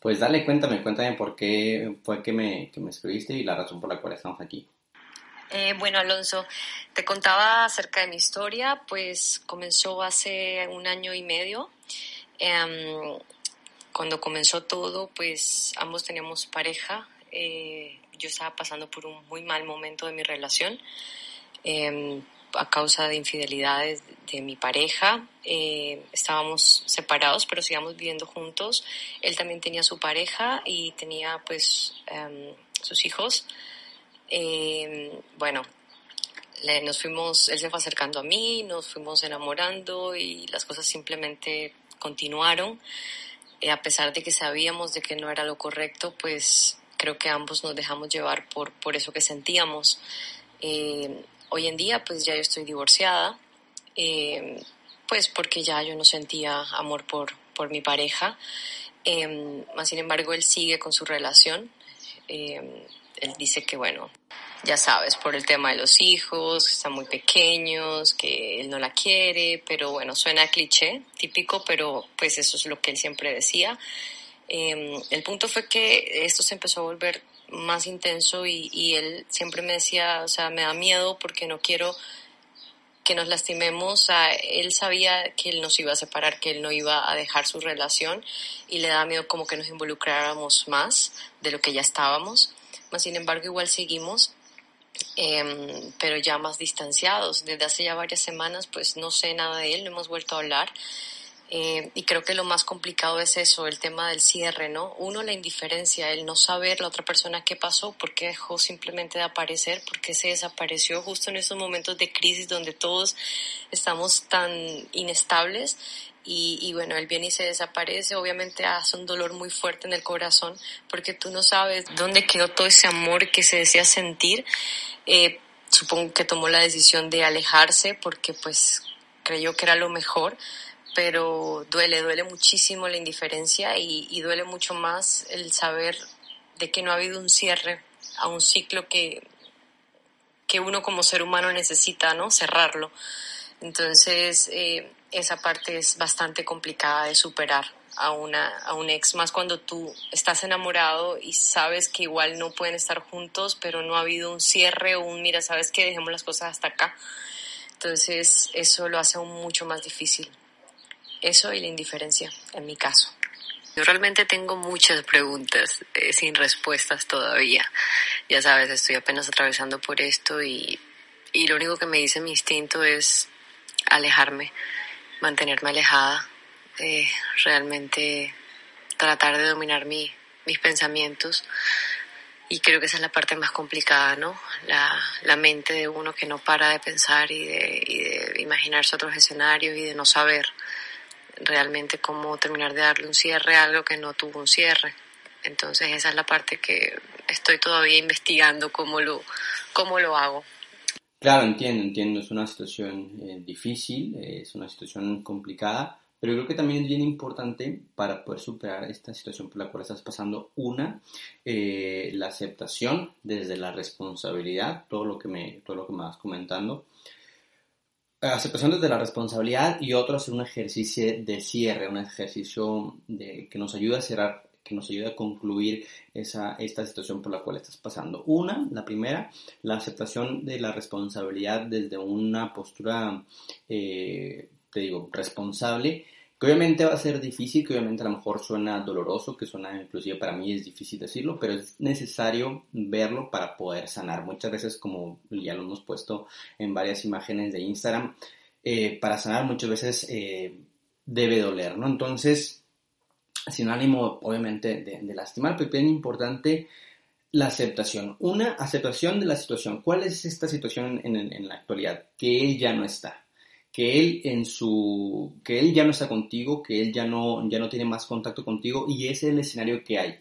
Pues dale, cuéntame, cuéntame por qué fue que me, que me escribiste y la razón por la cual estamos aquí. Eh, bueno, Alonso, te contaba acerca de mi historia, pues comenzó hace un año y medio. Em, cuando comenzó todo, pues ambos teníamos pareja. Eh, yo estaba pasando por un muy mal momento de mi relación em, a causa de infidelidades de mi pareja. Eh, estábamos separados, pero sigamos viviendo juntos. Él también tenía su pareja y tenía pues em, sus hijos. Em, bueno, nos fuimos, él se fue acercando a mí, nos fuimos enamorando y las cosas simplemente continuaron. Eh, a pesar de que sabíamos de que no era lo correcto, pues creo que ambos nos dejamos llevar por, por eso que sentíamos. Eh, hoy en día, pues ya yo estoy divorciada, eh, pues porque ya yo no sentía amor por, por mi pareja. más sin embargo, él sigue con su relación él dice que, bueno, ya sabes, por el tema de los hijos, que están muy pequeños, que él no la quiere, pero bueno, suena cliché, típico, pero pues eso es lo que él siempre decía. Em, el punto fue que esto se empezó a volver más intenso y, y él siempre me decía, o sea, me da miedo porque no quiero que nos lastimemos. O sea, él sabía que él nos iba a separar, que él no iba a dejar su relación y le daba miedo como que nos involucráramos más de lo que ya estábamos sin embargo igual seguimos, em, pero ya más distanciados. Desde hace ya varias semanas pues no sé nada de él, no hemos vuelto a hablar. Eh, y creo que lo más complicado es eso, el tema del cierre, ¿no? Uno, la indiferencia, el no saber la otra persona qué pasó, por qué dejó simplemente de aparecer, por qué se desapareció justo en esos momentos de crisis donde todos estamos tan inestables y, bueno, él viene y se desaparece, obviamente hace un dolor muy fuerte en el corazón porque tú no sabes dónde quedó todo ese amor que se desea sentir. Eh, supongo que tomó la decisión de alejarse porque pues creyó que era lo mejor, pero duele, duele muchísimo la indiferencia y, y duele mucho más el saber de que no ha habido un cierre a un ciclo que, que uno como ser humano necesita, ¿no? Cerrarlo. Entonces, eh, esa parte es bastante complicada de superar a, una, a un ex, más cuando tú estás enamorado y sabes que igual no pueden estar juntos, pero no ha habido un cierre o un, mira, sabes que dejemos las cosas hasta acá. Entonces, eso lo hace aún mucho más difícil. Eso y la indiferencia, en mi caso. Yo realmente tengo muchas preguntas eh, sin respuestas todavía. Ya sabes, estoy apenas atravesando por esto y, y lo único que me dice mi instinto es alejarme, mantenerme alejada, eh, realmente tratar de dominar mi, mis pensamientos. Y creo que esa es la parte más complicada, ¿no? La, la mente de uno que no para de pensar y de, y de imaginarse otros escenarios y de no saber realmente cómo terminar de darle un cierre a algo que no tuvo un cierre. Entonces esa es la parte que estoy todavía investigando cómo lo, cómo lo hago. Claro, entiendo, entiendo, es una situación eh, difícil, eh, es una situación complicada, pero creo que también es bien importante para poder superar esta situación por la cual estás pasando, una, eh, la aceptación desde la responsabilidad, todo lo que me, todo lo que me vas comentando, aceptación desde la responsabilidad y otro hacer un ejercicio de cierre, un ejercicio de, que nos ayuda a cerrar que nos ayude a concluir esa, esta situación por la cual estás pasando. Una, la primera, la aceptación de la responsabilidad desde una postura, eh, te digo, responsable, que obviamente va a ser difícil, que obviamente a lo mejor suena doloroso, que suena inclusive para mí es difícil decirlo, pero es necesario verlo para poder sanar. Muchas veces, como ya lo hemos puesto en varias imágenes de Instagram, eh, para sanar muchas veces eh, debe doler, ¿no? Entonces, sin ánimo obviamente de, lastimar, pero bien importante la aceptación. Una, aceptación de la situación. ¿Cuál es esta situación en, la actualidad? Que él ya no está. Que él en su. que él ya no está contigo, que él ya no, ya no tiene más contacto contigo y ese es el escenario que hay.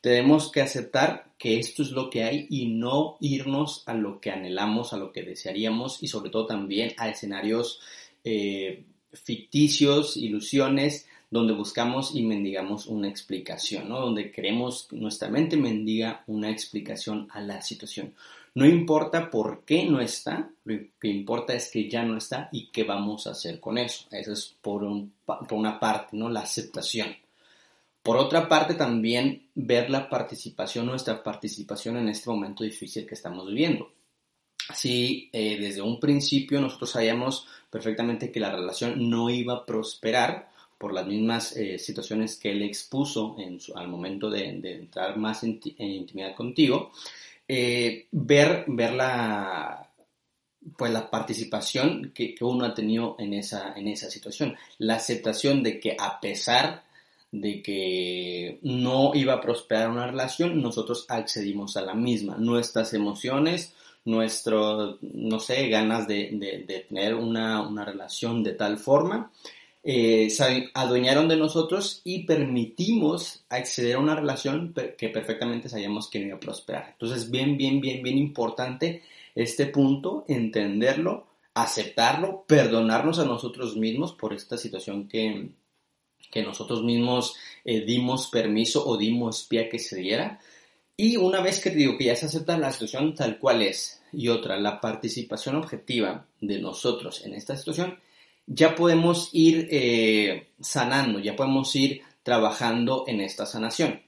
Tenemos que aceptar que esto es lo que hay y no irnos a lo que anhelamos, a lo que desearíamos y sobre todo también a escenarios eh, ficticios, ilusiones donde buscamos y mendigamos una explicación, ¿no? Donde queremos, nuestra mente mendiga una explicación a la situación. No importa por qué no está, lo que importa es que ya no está y qué vamos a hacer con eso. Eso es por, una parte, ¿no? La aceptación. Por otra parte, también ver la participación, nuestra participación en este momento difícil que estamos viviendo. Si eh, desde un principio nosotros sabíamos perfectamente que la relación no iba a prosperar por las mismas eh, situaciones que él expuso al momento de, entrar más en, intimidad contigo, eh, ver, ver la, pues la participación que, que, uno ha tenido en esa, en esa situación, la aceptación de que a pesar de que no iba a prosperar una relación, nosotros accedimos a la misma. Nuestras emociones, nuestro, no sé, ganas de, tener una, relación de tal forma, eh, se adueñaron de nosotros y permitimos acceder a una relación que perfectamente sabíamos que no iba a prosperar. Entonces, bien, bien, bien, bien importante este punto, entenderlo, aceptarlo, perdonarnos a nosotros mismos por esta situación que, que nosotros mismos eh, dimos permiso o dimos pie a que se diera. Y una vez que digo que ya se acepta la situación tal cual es, y otra, la participación objetiva de nosotros en esta situación, ya podemos ir eh, sanando, ya podemos ir trabajando en esta sanación.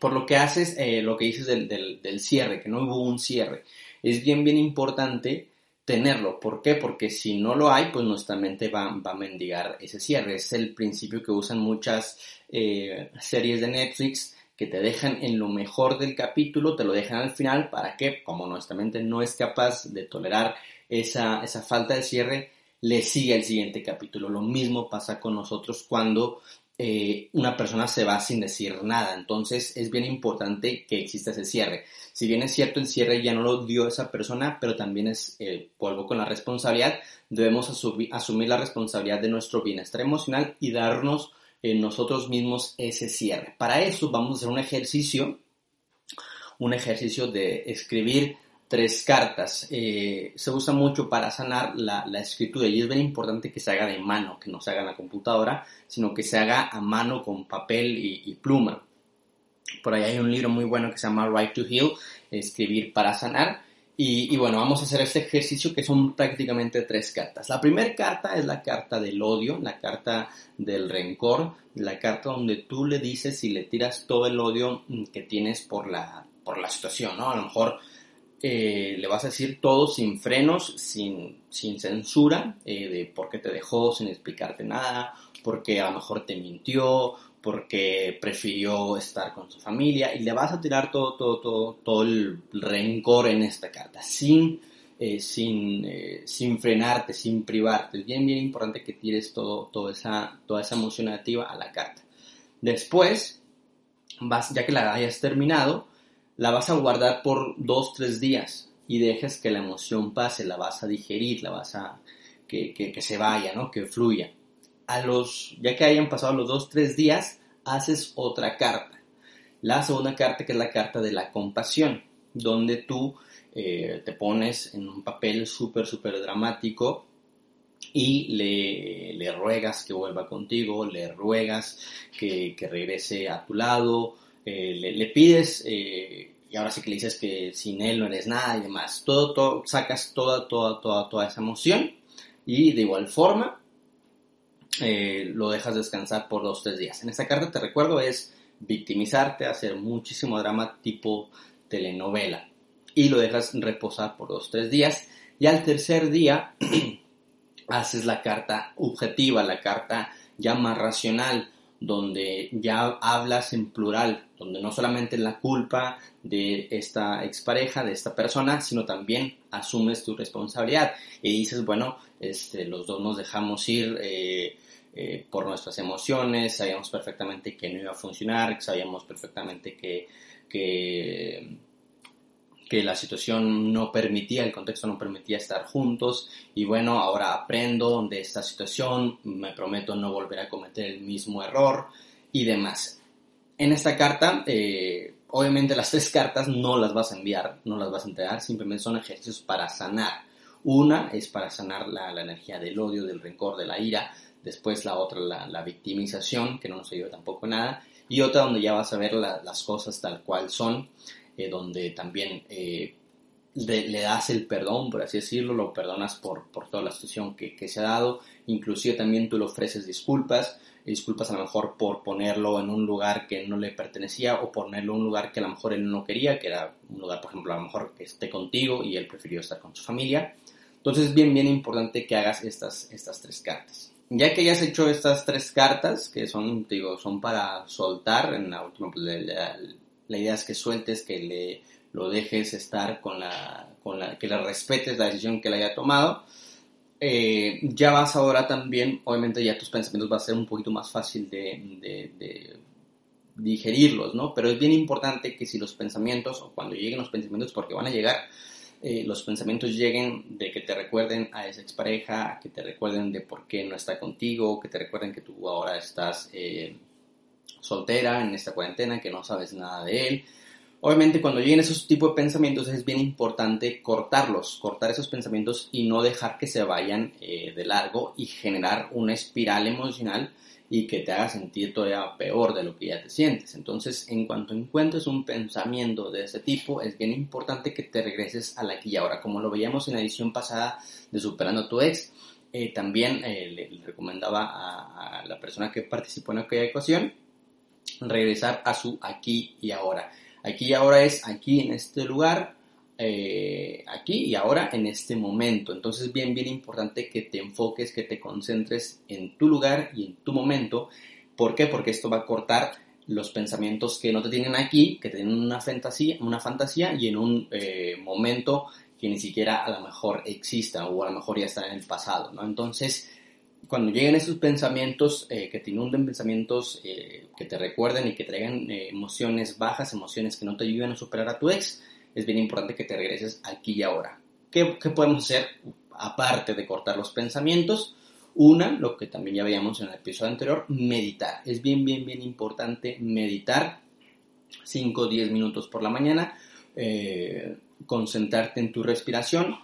Por lo que haces, eh, lo que dices del, del, cierre, que no hubo un cierre, es bien, bien importante tenerlo. ¿Por qué? Porque si no lo hay, pues nuestra mente va, va a mendigar ese cierre. Es el principio que usan muchas eh, series de Netflix que te dejan en lo mejor del capítulo, te lo dejan al final para que, como nuestra mente no es capaz de tolerar esa, esa falta de cierre, le siga el siguiente capítulo. Lo mismo pasa con nosotros cuando eh, una persona se va sin decir nada. Entonces es bien importante que exista ese cierre. Si bien es cierto, el cierre ya no lo dio esa persona, pero también es, eh, vuelvo con la responsabilidad, debemos asumir, la responsabilidad de nuestro bienestar emocional y darnos en nosotros mismos ese cierre. Para eso vamos a hacer un ejercicio, un ejercicio de escribir tres cartas. Eh, se usa mucho para sanar la, escritura y es bien importante que se haga de mano, que no se haga en la computadora, sino que se haga a mano con papel y, pluma. Por ahí hay un libro muy bueno que se llama Right to Heal, Escribir para Sanar. Y, bueno, vamos a hacer este ejercicio que son prácticamente tres cartas. La primera carta es la carta del odio, la carta del rencor, la carta donde tú le dices y le tiras todo el odio que tienes por la, por la situación, ¿no? A lo mejor eh, le vas a decir todo sin frenos, sin, sin censura, eh, de por qué te dejó sin explicarte nada, porque a lo mejor te mintió, porque prefirió estar con su familia, y le vas a tirar todo, todo, todo, todo el rencor en esta carta, sin, eh, sin, sin frenarte, sin privarte. Es bien, bien importante que tires todo, toda, esa, toda esa emoción negativa a la carta. Después, vas, ya que la hayas terminado, la vas a guardar por dos, tres días y dejas que la emoción pase, la vas a digerir, la vas a que, que, se vaya, ¿no? Que fluya. A los, ya que hayan pasado los dos, tres días, haces otra carta. La segunda carta que es la carta de la compasión, donde tú eh, te pones en un papel súper, súper dramático y le, le, ruegas que vuelva contigo, le ruegas que, que regrese a tu lado, le, pides, eh, y ahora sí que le dices que sin él no eres nada y demás. Todo, todo, sacas toda, toda, toda, toda esa emoción y de igual forma eh, lo dejas descansar por dos, tres días. En esta carta te recuerdo es victimizarte, hacer muchísimo drama tipo telenovela y lo dejas reposar por dos, tres días y al tercer día haces la carta objetiva, la carta ya más racional, donde ya hablas en plural, donde no solamente la culpa de esta expareja, de esta persona, sino también asumes tu responsabilidad y dices, bueno, este, los dos nos dejamos ir eh, eh, por nuestras emociones, sabíamos perfectamente que no iba a funcionar, sabíamos perfectamente que que la situación no permitía, el contexto no permitía estar juntos y bueno, ahora aprendo de esta situación, me prometo no volver a cometer el mismo error y demás. En esta carta, eh, obviamente las tres cartas no las vas a enviar, no las vas a entregar, simplemente son ejercicios para sanar. Una es para sanar la, energía del odio, del rencor, de la ira, después la otra, la, victimización, que no nos ayuda tampoco nada, y otra donde ya vas a ver las cosas tal cual son. Eh, donde también eh, le das el perdón, por así decirlo, lo perdonas por, por toda la situación que, que, se ha dado inclusive también tú le ofreces disculpas, disculpas a lo mejor por ponerlo en un lugar que no le pertenecía o ponerlo en un lugar que a lo mejor él no quería, que era un lugar, por ejemplo, a lo mejor que esté contigo y él prefirió estar con su familia. Entonces es bien, bien importante que hagas estas, estas tres cartas. Ya que hayas hecho estas tres cartas, que son, digo, son para soltar, en la última, pues, la, la, idea es que sueltes, que le, lo dejes estar con la, con la, que le respetes la decisión que le haya tomado eh, ya vas ahora también, obviamente ya tus pensamientos va a ser un poquito más fácil de, digerirlos, ¿no? Pero es bien importante que si los pensamientos, o cuando lleguen los pensamientos, porque van a llegar, eh, los pensamientos lleguen de que te recuerden a esa expareja, que te recuerden de por qué no está contigo, que te recuerden que tú ahora estás eh, soltera en esta cuarentena, que no sabes nada de él, Obviamente cuando lleguen esos tipos de pensamientos es bien importante cortarlos, cortar esos pensamientos y no dejar que se vayan eh, de largo y generar una espiral emocional y que te haga sentir todavía peor de lo que ya te sientes. Entonces, en cuanto encuentres un pensamiento de ese tipo, es bien importante que te regreses a la aquí y ahora, como lo veíamos en la edición pasada de Superando a tu ex. Eh, también eh, le, recomendaba a, a la persona que participó en aquella ecuación regresar a su aquí y ahora Aquí y ahora es aquí en este lugar, eh, aquí y ahora en este momento. Entonces, bien, bien importante que te enfoques, que te concentres en tu lugar y en tu momento. ¿Por qué? Porque esto va a cortar los pensamientos que no te tienen aquí, que tienen una fantasía, una fantasía y en un eh, momento que ni siquiera a lo mejor exista o a lo mejor ya está en el pasado, ¿no? Entonces, cuando lleguen esos pensamientos eh, que te inunden, pensamientos eh, que te recuerden y que traigan eh, emociones bajas, emociones que no te ayuden a superar a tu ex, es bien importante que te regreses aquí y ahora. ¿Qué, ¿Qué, podemos hacer aparte de cortar los pensamientos? Una, lo que también ya veíamos en el episodio anterior, meditar. Es bien, bien, bien importante meditar 5 o 10 minutos por la mañana, concentrarte en tu respiración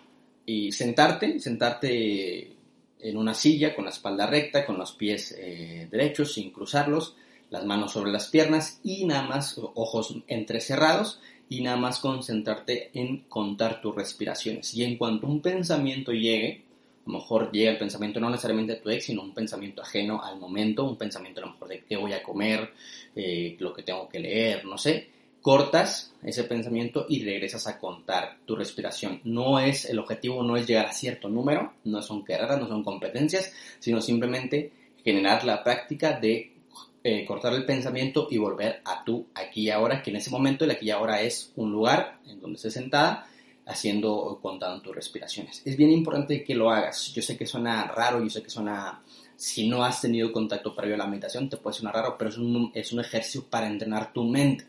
y sentarte, sentarte en una silla con la espalda recta, con los pies eh, derechos sin cruzarlos, las manos sobre las piernas y nada más ojos entrecerrados y nada más concentrarte en contar tus respiraciones. Y en cuanto un pensamiento llegue, a lo mejor llega el pensamiento no necesariamente de tu ex, sino un pensamiento ajeno al momento, un pensamiento a lo mejor de qué voy a comer, eh, lo que tengo que leer, no sé, cortas ese pensamiento y regresas a contar tu respiración. No es, el objetivo no es llegar a cierto número, no son carreras, no son competencias, sino simplemente generar la práctica de eh, cortar el pensamiento y volver a tú aquí y ahora, que en ese momento el aquí y ahora es un lugar en donde estés sentada haciendo, contando tus respiraciones. Es bien importante que lo hagas. Yo sé que suena raro, yo sé que suena, si no has tenido contacto previo a la meditación, te puede sonar raro, pero es un, es un ejercicio para entrenar tu mente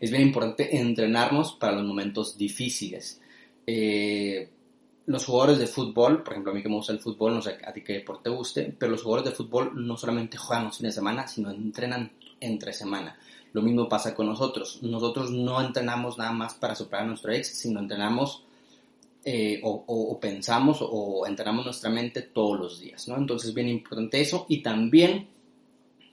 es bien importante entrenarnos para los momentos difíciles. Eh, los jugadores de fútbol, por ejemplo, a mí que me gusta el fútbol, no sé a ti qué deporte te guste, pero los jugadores de fútbol no solamente juegan los fines de semana, sino entrenan entre semana. Lo mismo pasa con nosotros. Nosotros no entrenamos nada más para superar a nuestro ex, sino entrenamos eh, o, pensamos o entrenamos nuestra mente todos los días, ¿no? Entonces es bien importante eso y también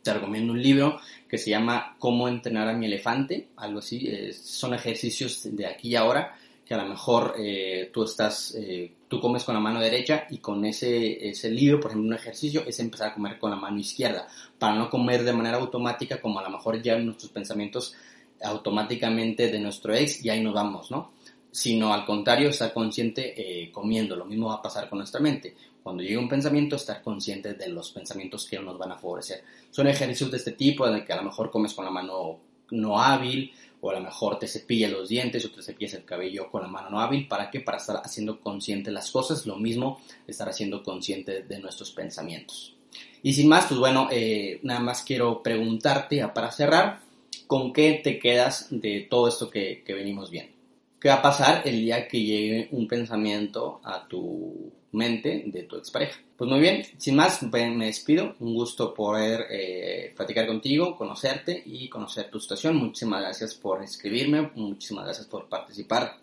te recomiendo un libro que se llama Cómo entrenar a mi elefante, algo así. son ejercicios de aquí y ahora que a lo mejor eh, tú estás, eh, tú comes con la mano derecha y con ese, ese libro, por ejemplo, un ejercicio es empezar a comer con la mano izquierda, para no comer de manera automática como a lo mejor ya nuestros pensamientos automáticamente de nuestro ex y ahí nos vamos, ¿no? Sino al contrario, estar consciente eh, comiendo, lo mismo va a pasar con nuestra mente cuando llegue un pensamiento, estar consciente de los pensamientos que nos van a favorecer. Son ejercicios de este tipo, en el que a lo mejor comes con la mano no hábil, o a lo mejor te cepillas los dientes o te cepillas el cabello con la mano no hábil. ¿Para qué? Para estar haciendo consciente las cosas. Lo mismo, estar haciendo consciente de nuestros pensamientos. Y sin más, pues bueno, eh, nada más quiero preguntarte para cerrar, ¿con qué te quedas de todo esto que, que venimos viendo? ¿Qué va a pasar el día que llegue un pensamiento a tu mente de tu expareja. Pues muy bien, sin más, me despido. Un gusto poder eh, platicar contigo, conocerte y conocer tu situación. Muchísimas gracias por escribirme, muchísimas gracias por participar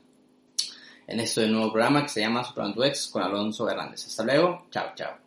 en este nuevo programa que se llama Superando Ex con Alonso Hernández. Hasta luego, chao, chao.